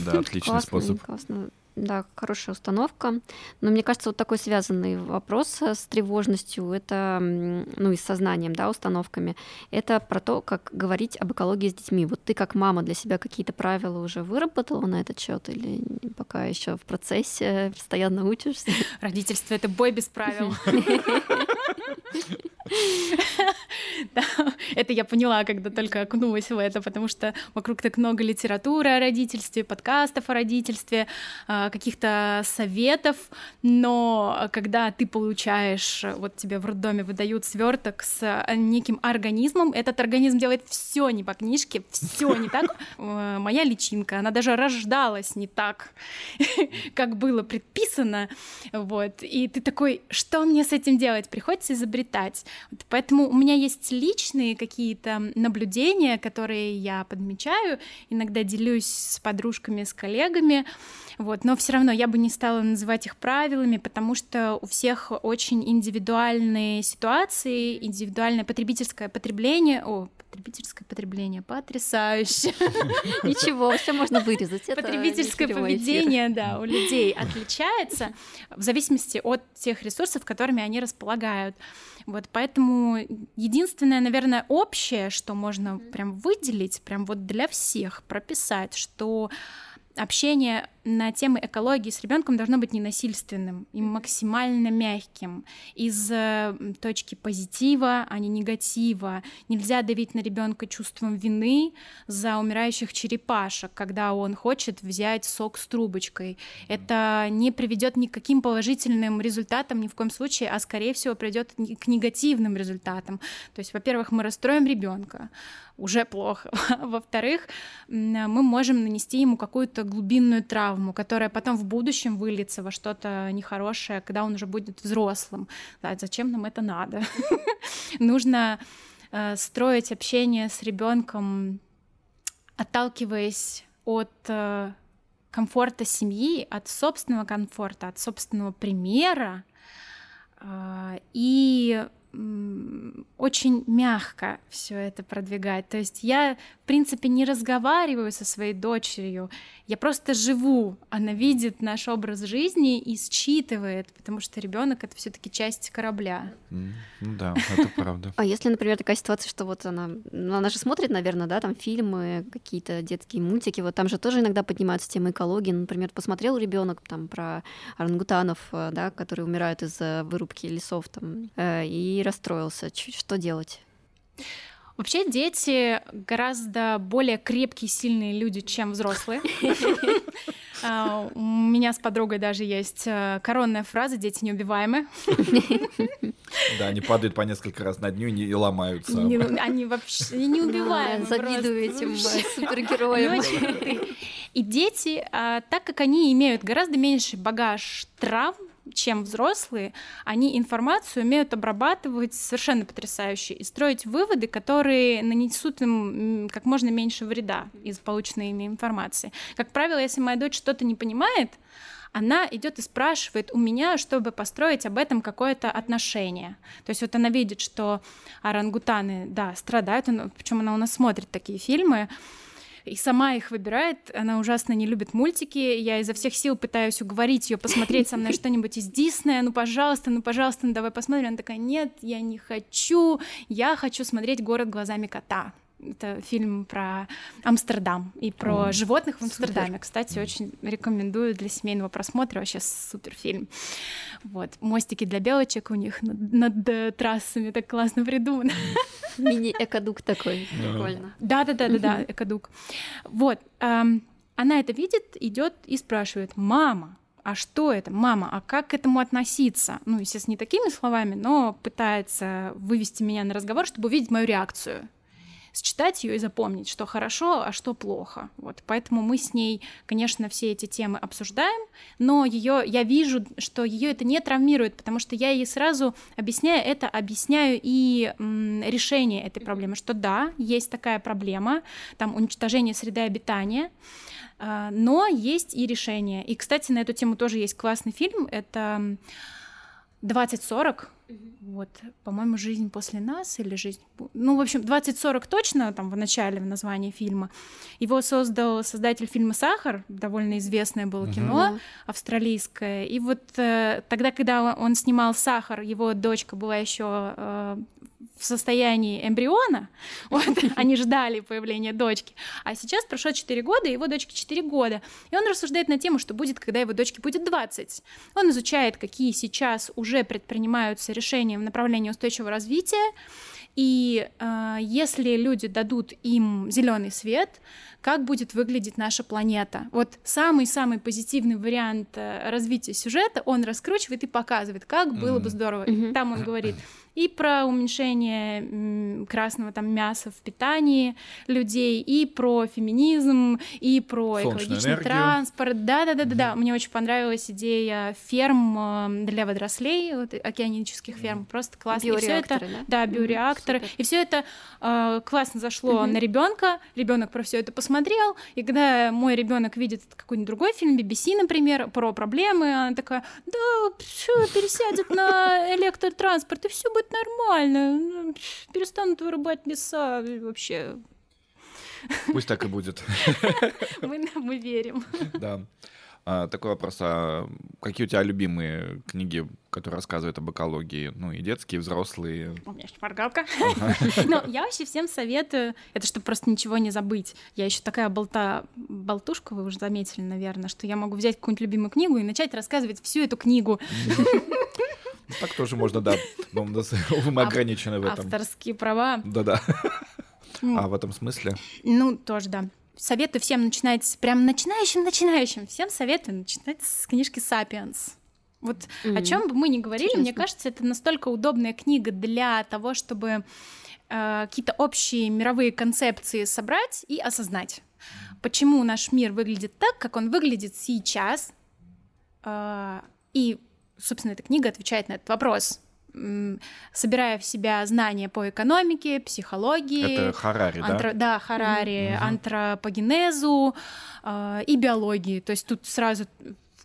Да, отличный способ. Классно. Да, хорошая установка. Но мне кажется, вот такой связанный вопрос с тревожностью, это, ну и с сознанием, да, установками, это про то, как говорить об экологии с детьми. Вот ты как мама для себя какие-то правила уже выработала на этот счет или пока еще в процессе, постоянно учишься? Родительство — это бой без правил. (laughs) Да, это я поняла, когда только окунулась в это, потому что вокруг так много литературы о родительстве, подкастов о родительстве, а, каких-то советов, но когда ты получаешь, вот тебе в роддоме выдают сверток с а, неким организмом, этот организм делает все не по книжке, все не так. Э, моя личинка, она даже рождалась не так, (laughs) как было предписано, вот, и ты такой, что мне с этим делать? Приходится изобретать. Вот поэтому у меня есть личные какие-то наблюдения, которые я подмечаю, иногда делюсь с подружками, с коллегами, вот, но все равно я бы не стала называть их правилами, потому что у всех очень индивидуальные ситуации, индивидуальное потребительское потребление, о, потребительское потребление, потрясающе. (laughs) Ничего, все можно вырезать. Потребительское поведение, да, у людей отличается в зависимости от тех ресурсов, которыми они располагают. Вот поэтому единственное, наверное, общее, что можно прям выделить, прям вот для всех прописать, что общение на темы экологии с ребенком должно быть ненасильственным и максимально мягким из э, точки позитива, а не негатива. Нельзя давить на ребенка чувством вины за умирающих черепашек, когда он хочет взять сок с трубочкой. Это не приведет ни к каким положительным результатам ни в коем случае, а скорее всего приведет к негативным результатам. То есть, во-первых, мы расстроим ребенка, уже плохо. (laughs) Во-вторых, мы можем нанести ему какую-то глубинную травму, которая потом в будущем выльется во что-то нехорошее, когда он уже будет взрослым. Да, зачем нам это надо? (laughs) Нужно э, строить общение с ребенком, отталкиваясь от э, комфорта семьи, от собственного комфорта, от собственного примера. Э, и очень мягко все это продвигать. То есть я, в принципе, не разговариваю со своей дочерью, я просто живу. Она видит наш образ жизни и считывает, потому что ребенок это все-таки часть корабля. Ну да, это правда. А если, например, такая ситуация, что вот она, ну, она же смотрит, наверное, да, там фильмы, какие-то детские мультики, вот там же тоже иногда поднимаются темы экологии. Например, посмотрел ребенок там про орангутанов, э, да, которые умирают из-за вырубки лесов там, э, и расстроился. Что делать? Вообще дети гораздо более крепкие, сильные люди, чем взрослые. (laughs) А, у меня с подругой даже есть э, коронная фраза «дети неубиваемы». (laughs) Да, они падают по несколько раз на дню и не ломаются. Они вообще неубиваемы. Завидую этим супергероям. И дети, а, так как они имеют гораздо меньше багаж травм, чем взрослые, они информацию умеют обрабатывать совершенно потрясающе и строить выводы, которые нанесут им как можно меньше вреда из полученной ими информации. Как правило, если моя дочь что-то не понимает, она идет и спрашивает у меня, чтобы построить об этом какое-то отношение. То есть вот она видит, что орангутаны, да, страдают, причем она у нас смотрит такие фильмы, и сама их выбирает. Она ужасно не любит мультики. Я изо всех сил пытаюсь уговорить ее посмотреть со мной (laughs) что-нибудь из Диснея. Ну, пожалуйста, ну, пожалуйста, ну, давай посмотрим. Она такая, нет, я не хочу. Я хочу смотреть город глазами кота. Это фильм про Амстердам и про О, животных в Амстердаме. Супер. Кстати, очень рекомендую для семейного просмотра. Вообще супер фильм. Вот. Мостики для белочек у них над, над э, трассами так классно придумано. Мини-экодук такой. Прикольно. Да-да-да-да, экодук. Вот. Она это видит, идет и спрашивает, мама, а что это, мама, а как к этому относиться? Ну, естественно, не такими словами, но пытается вывести меня на разговор, чтобы увидеть мою реакцию считать ее и запомнить, что хорошо, а что плохо. Вот, поэтому мы с ней, конечно, все эти темы обсуждаем, но ее, я вижу, что ее это не травмирует, потому что я ей сразу объясняю это, объясняю и м, решение этой проблемы, что да, есть такая проблема, там уничтожение среды обитания, э, но есть и решение. И, кстати, на эту тему тоже есть классный фильм, это 2040, вот, по-моему, «Жизнь после нас» или «Жизнь...» Ну, в общем, 2040 точно, там, в начале, в названии фильма. Его создал создатель фильма «Сахар», довольно известное было uh-huh. кино австралийское. И вот э, тогда, когда он снимал «Сахар», его дочка была еще э, в состоянии эмбриона, (laughs) вот, они ждали появления дочки, а сейчас прошло 4 года, его дочке 4 года, и он рассуждает на тему, что будет, когда его дочке будет 20. Он изучает, какие сейчас уже предпринимаются решения в направлении устойчивого развития, и э, если люди дадут им зеленый свет, как будет выглядеть наша планета? Вот самый-самый позитивный вариант э, развития сюжета он раскручивает и показывает, как было бы здорово. Mm-hmm. Там он говорит, и про уменьшение красного там мяса в питании людей, и про феминизм, и про Солнечную экологичный энергию. транспорт. Да, да, да, да, да. Мне очень понравилась идея ферм э, для водорослей, вот, океанических ферм. Просто классно. И все это, да, да биореакторы. Mm-hmm, и все это э, классно зашло mm-hmm. на ребенка. Ребенок про все это посмотрел. И когда мой ребенок видит какой-нибудь другой фильм, BBC, например, про проблемы, она такая: да, все пересядет на (laughs) электротранспорт, и все будет будет нормально. Ну, перестанут вырубать леса вообще. Пусть так и будет. (laughs) Мы, мы верим. Да. А, такой вопрос. А какие у тебя любимые книги, которые рассказывают об экологии? Ну, и детские, и взрослые. У меня есть моргалка. (laughs) Но я вообще всем советую, это чтобы просто ничего не забыть. Я еще такая болта, болтушка, вы уже заметили, наверное, что я могу взять какую-нибудь любимую книгу и начать рассказывать всю эту книгу. Так тоже можно, да. Но (laughs) мы ограничены в этом. Авторские права. Да-да. А в этом смысле? Ну, тоже, да. Советую всем начинать, прям начинающим-начинающим, всем советую начинать с книжки «Сапиенс». Вот mm-hmm. о чем бы мы ни говорили, Интересно. мне кажется, это настолько удобная книга для того, чтобы э, какие-то общие мировые концепции собрать и осознать, почему наш мир выглядит так, как он выглядит сейчас, э, и собственно, эта книга отвечает на этот вопрос собирая в себя знания по экономике, психологии. Это Харари, антро... да? Да, Харари, mm-hmm. антропогенезу э, и биологии. То есть тут сразу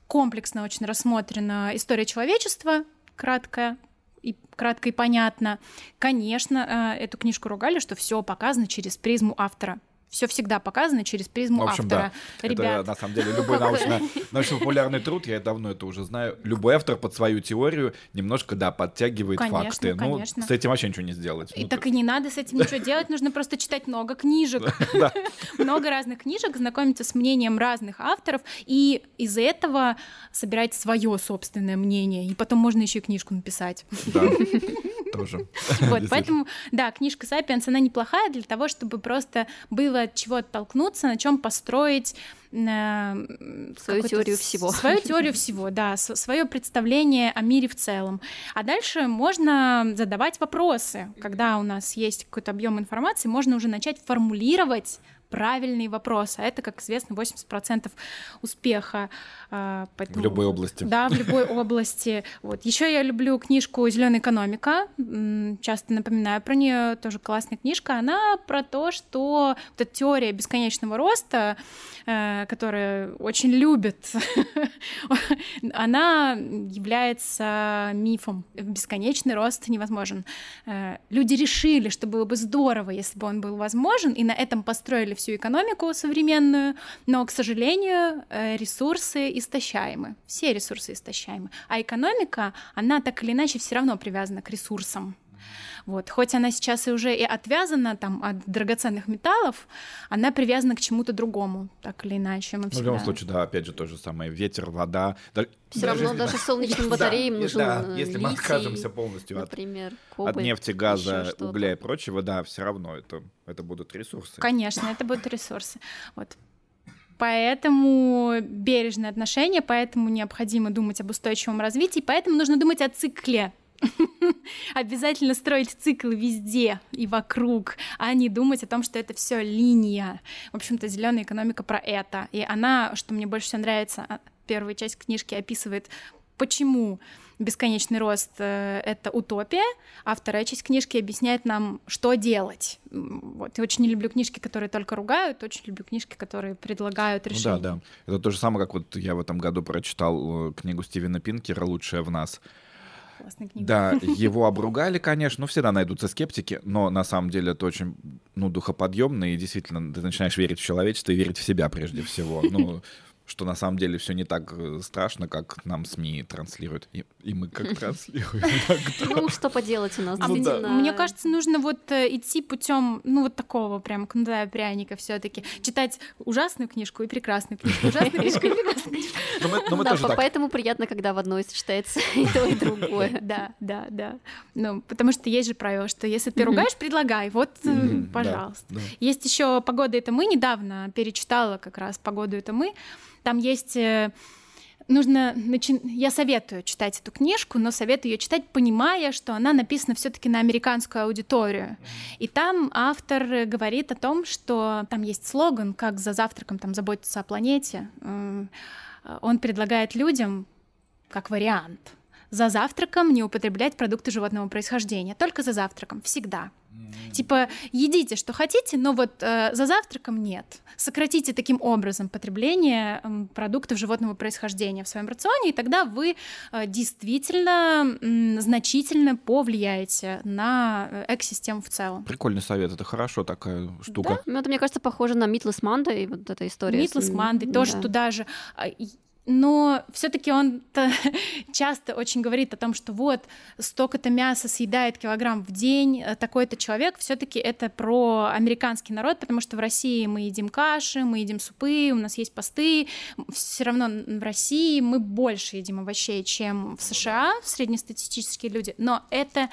комплексно очень рассмотрена история человечества, краткая, и кратко и понятно. Конечно, э, эту книжку ругали, что все показано через призму автора все всегда показано через призму в общем, автора. Да. Ребят. Это, на самом деле, любой (laughs) научно, научно-популярный труд, я давно это уже знаю, любой автор под свою теорию немножко, да, подтягивает конечно, факты. Ну, конечно. Ну, с этим вообще ничего не сделать. И ну, так и не надо с этим ничего делать, нужно просто читать много книжек. (laughs) Много разных книжек, знакомиться с мнением разных авторов, и из этого собирать свое собственное мнение. И потом можно еще и книжку написать. Да, (laughs) тоже. (laughs) Вот, поэтому, да, книжка «Сапиенс», она неплохая для того, чтобы просто было от чего оттолкнуться, на чем построить э, свою теорию всего. Свою (laughs) теорию всего, да, свое представление о мире в целом. А дальше можно задавать вопросы. Когда у нас есть какой-то объем информации, можно уже начать формулировать правильный вопрос, а это, как известно, 80% успеха. А, поэтому, в любой области. Да, в любой (laughs) области. Вот. Еще я люблю книжку Зеленая экономика. Часто напоминаю про нее, тоже классная книжка. Она про то, что вот эта теория бесконечного роста, э, которая очень любит, (laughs) она является мифом. Бесконечный рост невозможен. Э, люди решили, что было бы здорово, если бы он был возможен, и на этом построили всю экономику современную, но, к сожалению, э, ресурсы истощаемы, все ресурсы истощаемы, а экономика, она так или иначе все равно привязана к ресурсам. Вот. Хоть она сейчас и уже и отвязана там, от драгоценных металлов, она привязана к чему-то другому, так или иначе. Мы всегда... В любом случае, да, опять же, то же самое. Ветер, вода. Да, Все равно если... даже солнечным (laughs) батареям да, нужен Да, если литий, мы откажемся полностью например, от, от нефти, газа, угля и прочего, да, все равно это, это будут ресурсы. Конечно, это будут ресурсы. Вот. Поэтому бережное отношение, поэтому необходимо думать об устойчивом развитии, поэтому нужно думать о цикле (laughs) Обязательно строить цикл везде и вокруг, а не думать о том, что это все линия. В общем-то, зеленая экономика про это. И она, что мне больше всего нравится, а, первая часть книжки описывает, почему бесконечный рост э, — это утопия, а вторая часть книжки объясняет нам, что делать. Вот. Я очень не люблю книжки, которые только ругают, очень люблю книжки, которые предлагают решения. Ну да, да. Это то же самое, как вот я в этом году прочитал э, книгу Стивена Пинкера «Лучшая в нас», Классная книга. Да, (laughs) его обругали, конечно, ну, всегда найдутся скептики, но на самом деле это очень, ну, духоподъемно, и действительно ты начинаешь верить в человечество и верить в себя прежде всего. Ну, что на самом деле все не так э, страшно, как нам СМИ транслируют. И, и мы как (laughs) транслируем. Ну, что поделать у нас, ну. Мне кажется, нужно вот э, идти путем, ну, вот такого прям кнута пряника все таки Читать ужасную книжку и прекрасную книжку, ужасную книжку и прекрасную книжку. Да, поэтому приятно, когда в одной сочетается (laughs) и то, и другое. (laughs) Да, да, да. Ну, потому что есть же правило, что если ты ругаешь, предлагай, вот, э, пожалуйста. Есть еще «Погода — это мы», недавно перечитала как раз «Погоду — это мы», там есть э, нужно начи... я советую читать эту книжку, но советую ее читать, понимая, что она написана все-таки на американскую аудиторию. И там автор говорит о том, что там есть слоган, как за завтраком там заботиться о планете. Он предлагает людям как вариант за завтраком не употреблять продукты животного происхождения, только за завтраком, всегда. Mm. Типа, едите, что хотите, но вот э, за завтраком нет. Сократите таким образом потребление э, продуктов животного происхождения в своем рационе, и тогда вы э, действительно э, значительно повлияете на э, экосистему в целом. Прикольный совет, это хорошо такая штука. Да? Ну, это, мне кажется, похоже на Митлес Мандай, вот эта история. Митлес Мандай, тоже да. туда же а, но все-таки он (laughs) часто очень говорит о том, что вот столько-то мяса съедает килограмм в день э, такой-то человек. Все-таки это про американский народ, потому что в России мы едим каши, мы едим супы, у нас есть посты. Все равно в России мы больше едим овощей, чем в США среднестатистические люди. Но это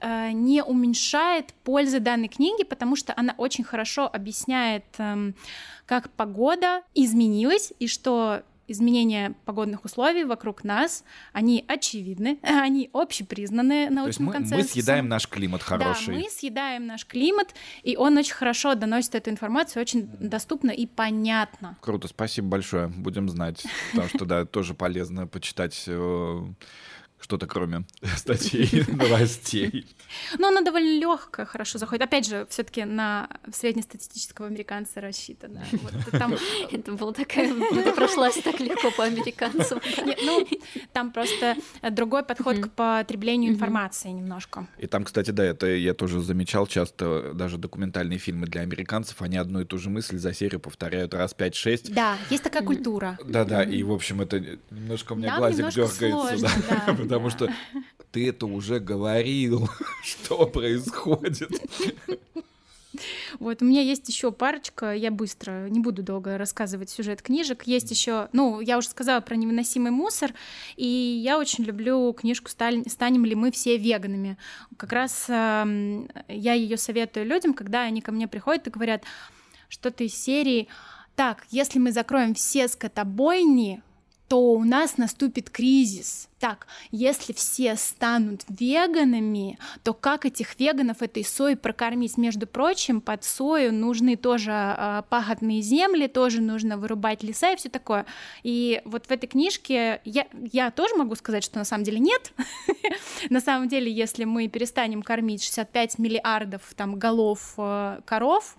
э, не уменьшает пользы данной книги, потому что она очень хорошо объясняет, э, как погода изменилась и что изменения погодных условий вокруг нас, они очевидны, (laughs) они общепризнаны научным консенсусом. Мы съедаем наш климат хороший. Да, мы съедаем наш климат, и он очень хорошо доносит эту информацию, очень доступно и понятно. Круто, спасибо большое, будем знать, потому что, да, тоже полезно почитать э, что-то кроме (laughs) статей, новостей. Но она довольно легкая, хорошо заходит. Опять же, все-таки на среднестатистического американца рассчитана. (laughs) Это была такая, ты прошлась так легко по американцам. (laughs) Ну, там просто другой подход к потреблению информации немножко. И там, кстати, да, это я тоже замечал часто, даже документальные фильмы для американцев, они одну и ту же мысль за серию повторяют раз 5-6. Да, есть такая культура. Да-да, и, в общем, это немножко у меня глазик дергается, потому что ты это уже говорил, (laughs) что происходит. Вот, у меня есть еще парочка, я быстро, не буду долго рассказывать сюжет книжек. Есть еще, ну, я уже сказала про невыносимый мусор, и я очень люблю книжку «Станем ли мы все веганами?». Как раз э, я ее советую людям, когда они ко мне приходят и говорят что-то из серии «Так, если мы закроем все скотобойни, то у нас наступит кризис. Так, если все станут веганами, то как этих веганов этой соей прокормить? Между прочим, под сою нужны тоже э, пахотные земли, тоже нужно вырубать леса и все такое. И вот в этой книжке я, я тоже могу сказать, что на самом деле нет. (laughs) На самом деле, если мы перестанем кормить 65 миллиардов там голов э, коров,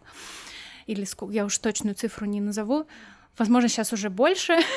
или сколько, я уж точную цифру не назову, Возможно, сейчас уже больше. (laughs)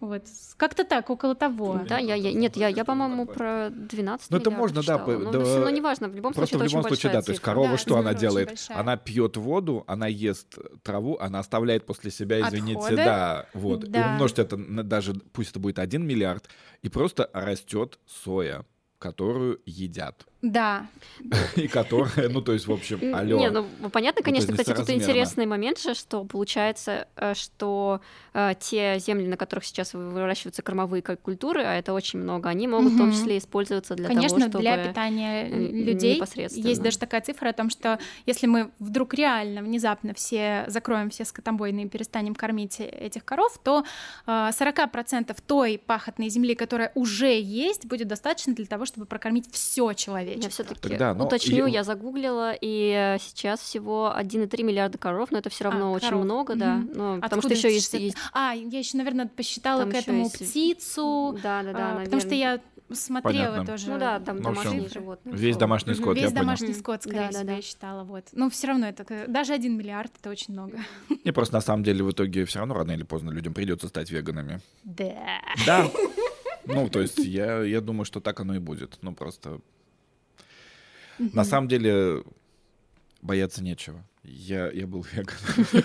Вот, как-то так, около того. Да, я, я нет, я, я по-моему, про 12 Ну, это можно, да. Ну, да, но неважно, в любом Просто случае, в любом случае, да, то есть корова да, что она делает? Она пьет воду, она ест траву, она оставляет после себя, извините, Отходы. да, вот. Да. И умножьте это на даже, пусть это будет 1 миллиард, и просто растет соя которую едят. Да. (laughs) И которая, ну, то есть, в общем, алё. Не, ну, понятно, ну, конечно, кстати, тут интересный момент же, что получается, э, что э, те земли, на которых сейчас выращиваются кормовые культуры, а это очень много, они могут в том числе использоваться для конечно, того, чтобы... для питания людей. Есть даже такая цифра о том, что если мы вдруг реально, внезапно все закроем все скотобойные и перестанем кормить этих коров, то 40% э, той пахотной земли, которая уже есть, будет достаточно для того, чтобы прокормить все человечество. Я все-таки ну, уточню, я... я загуглила, и э, сейчас всего 1,3 миллиарда коров, но это все равно а, очень коров. много, да. Mm-hmm. Ну, потому что еще есть, есть. А, я еще, наверное, посчитала там к этому есть... птицу. Да, да, да. А, потому что я смотрела Понятно. тоже. Ну да, там ну, домашние животные. Весь домашний скот, Весь я домашний понял. скот, скорее да, всего, да, да. я считала. Вот. Но все равно это даже один миллиард это очень много. (laughs) Не просто на самом деле в итоге все равно рано или поздно людям придется стать веганами. Да. Да. (laughs) Ну, то есть я, я думаю, что так оно и будет. Ну, просто... На самом деле бояться нечего. Я, я был веганом. (laughs)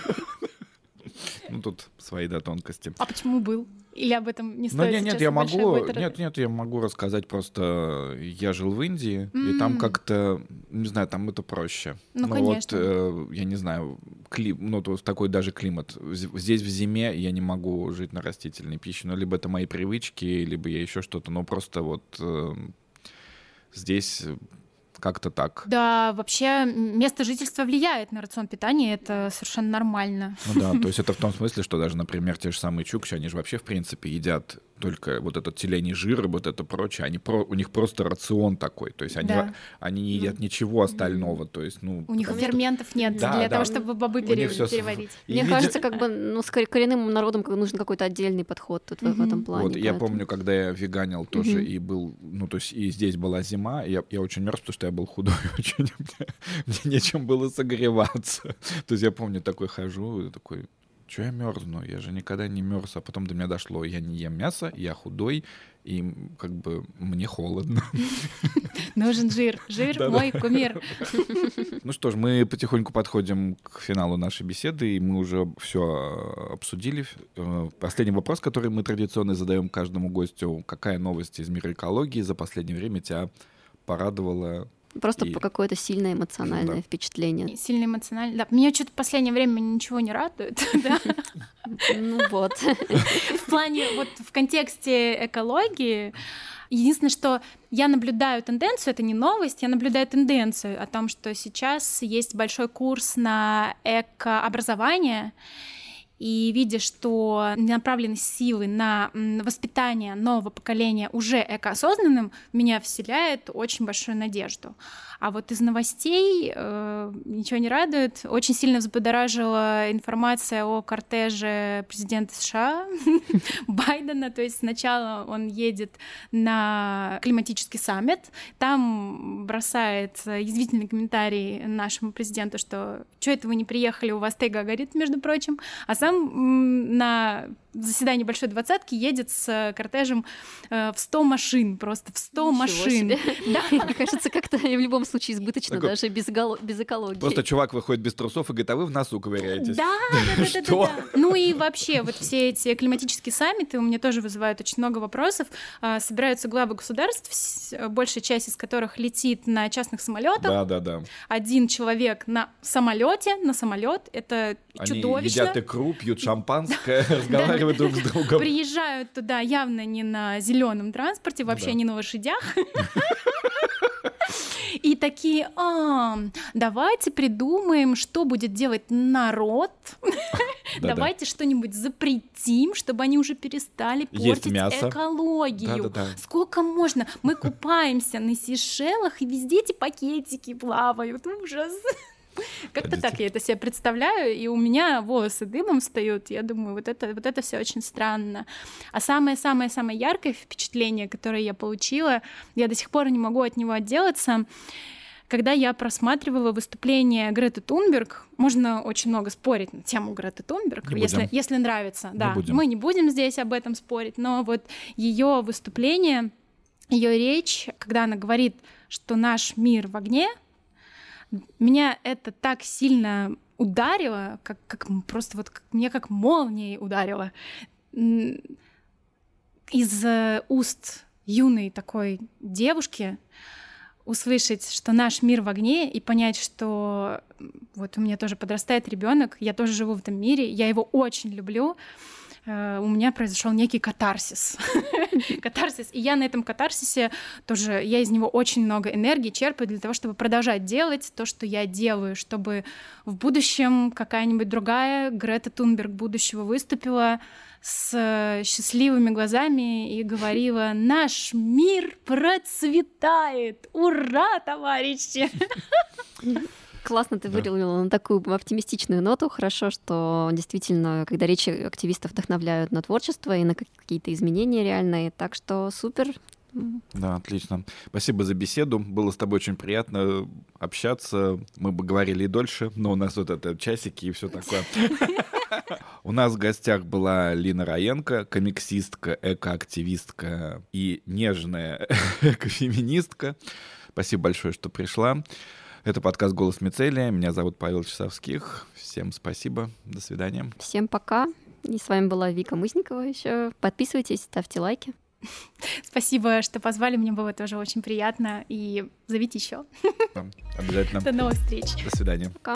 Ну, тут свои, да, тонкости. А почему был? Или об этом не стоит Ну, нет, нет, я могу, нет, нет, я могу рассказать просто, я жил в Индии, mm-hmm. и там как-то, не знаю, там это проще. Ну, ну конечно. вот, э, я не знаю, клим, ну, то такой даже климат. Здесь в зиме я не могу жить на растительной пище, ну, либо это мои привычки, либо я еще что-то, но просто вот э, здесь как-то так. Да, вообще место жительства влияет на рацион питания, это совершенно нормально. Ну да, то есть это в том смысле, что даже, например, те же самые чукчи, они же вообще, в принципе, едят только вот этот телений жир, вот это прочее, они про, у них просто рацион такой, то есть они, да. они не едят ничего остального, то есть, ну... У них ферментов что... нет да, для да. того, чтобы бобы пере... переварить. Мне видя... кажется, как бы, ну, с коренным народом нужен какой-то отдельный подход тут mm-hmm. в этом плане. Вот, поэтому. я помню, когда я веганил тоже mm-hmm. и был, ну, то есть и здесь была зима, я, я очень мерз, потому что я был худой (laughs) очень, мне нечем было согреваться. То есть я помню, такой хожу, такой, что я мерзну? Я же никогда не мерз, а потом до меня дошло, я не ем мясо, я худой, и как бы мне холодно. (laughs) Нужен жир. Жир мой кумир. (laughs) Ну что ж, мы потихоньку подходим к финалу нашей беседы, и мы уже все а, обсудили. Э, последний вопрос, который мы традиционно задаем каждому гостю. Какая новость из мира экологии за последнее время тебя порадовала Просто и... по какое-то сильное эмоциональное да. впечатление. Сильное эмоциональное. Да, меня что-то в последнее время ничего не радует. (laughs) Ну вот. В плане, вот в контексте экологии, Единственное, что я наблюдаю тенденцию, это не новость, я наблюдаю тенденцию о том, что сейчас есть большой курс на экообразование, и видя, что направленность силы на воспитание нового поколения уже экоосознанным, меня вселяет очень большую надежду. А вот из новостей э, ничего не радует. Очень сильно взбудоражила информация о кортеже президента США (laughs) Байдена. То есть сначала он едет на климатический саммит, там бросает язвительный комментарий нашему президенту, что что это вы не приехали, у вас Тега горит, между прочим, а сам на заседание Большой Двадцатки едет с кортежем э, в 100 машин, просто в 100 Ничего машин. Себе. Да. (laughs) Мне кажется, как-то в любом случае избыточно, Такой... даже без, эколо... без экологии. Просто чувак выходит без трусов и говорит, а вы в носу ковыряетесь. Да, (laughs) да, да, да, да. Ну и вообще, вот все эти климатические саммиты у меня тоже вызывают очень много вопросов. А, собираются главы государств, большая часть из которых летит на частных самолетах. Да, да, да. Один человек на самолете, на самолет, это Они чудовищно. едят икру, пьют шампанское, (laughs) разговаривают друг с другом. Приезжают туда явно не на зеленом транспорте, вообще не на лошадях. (laughs) И такие, а, давайте придумаем, что будет делать народ. (laughs) Давайте что-нибудь запретим, чтобы они уже перестали портить экологию. Сколько можно? Мы купаемся на Сейшелах, и везде эти пакетики плавают. Ужас. Как-то так я это себе представляю, и у меня волосы дымом встают. Я думаю, вот это, вот это все очень странно. А самое-самое-самое яркое впечатление, которое я получила, я до сих пор не могу от него отделаться, когда я просматривала выступление Греты Тунберг, можно очень много спорить на тему Греты Тунберг, если, если нравится. Не да, будем. мы не будем здесь об этом спорить, но вот ее выступление, ее речь, когда она говорит, что наш мир в огне, меня это так сильно ударило, как, как просто вот как, мне как молнией ударило. Из э, уст юной такой девушки услышать, что наш мир в огне, и понять, что вот у меня тоже подрастает ребенок, я тоже живу в этом мире, я его очень люблю, Э, у меня произошел некий катарсис. (laughs) катарсис. И я на этом катарсисе тоже, я из него очень много энергии черпаю для того, чтобы продолжать делать то, что я делаю, чтобы в будущем какая-нибудь другая Грета Тунберг будущего выступила с счастливыми глазами и говорила «Наш мир процветает! Ура, товарищи!» (laughs) Классно ты да. вырвала на такую оптимистичную ноту. Хорошо, что действительно, когда речи активистов вдохновляют на творчество и на какие-то изменения реальные. Так что супер. Да, отлично. Спасибо за беседу. Было с тобой очень приятно общаться. Мы бы говорили и дольше, но у нас вот это часики и все такое. У нас в гостях была Лина Раенко, комиксистка, экоактивистка и нежная (laughs) экофеминистка. Спасибо большое, что пришла. Это подкаст «Голос Мицелия». Меня зовут Павел Часовских. Всем спасибо. До свидания. Всем пока. И с вами была Вика Мызникова еще. Подписывайтесь, ставьте лайки. (laughs) Спасибо, что позвали. Мне было тоже очень приятно. И зовите еще. Обязательно. (laughs) До новых встреч. До свидания. Пока.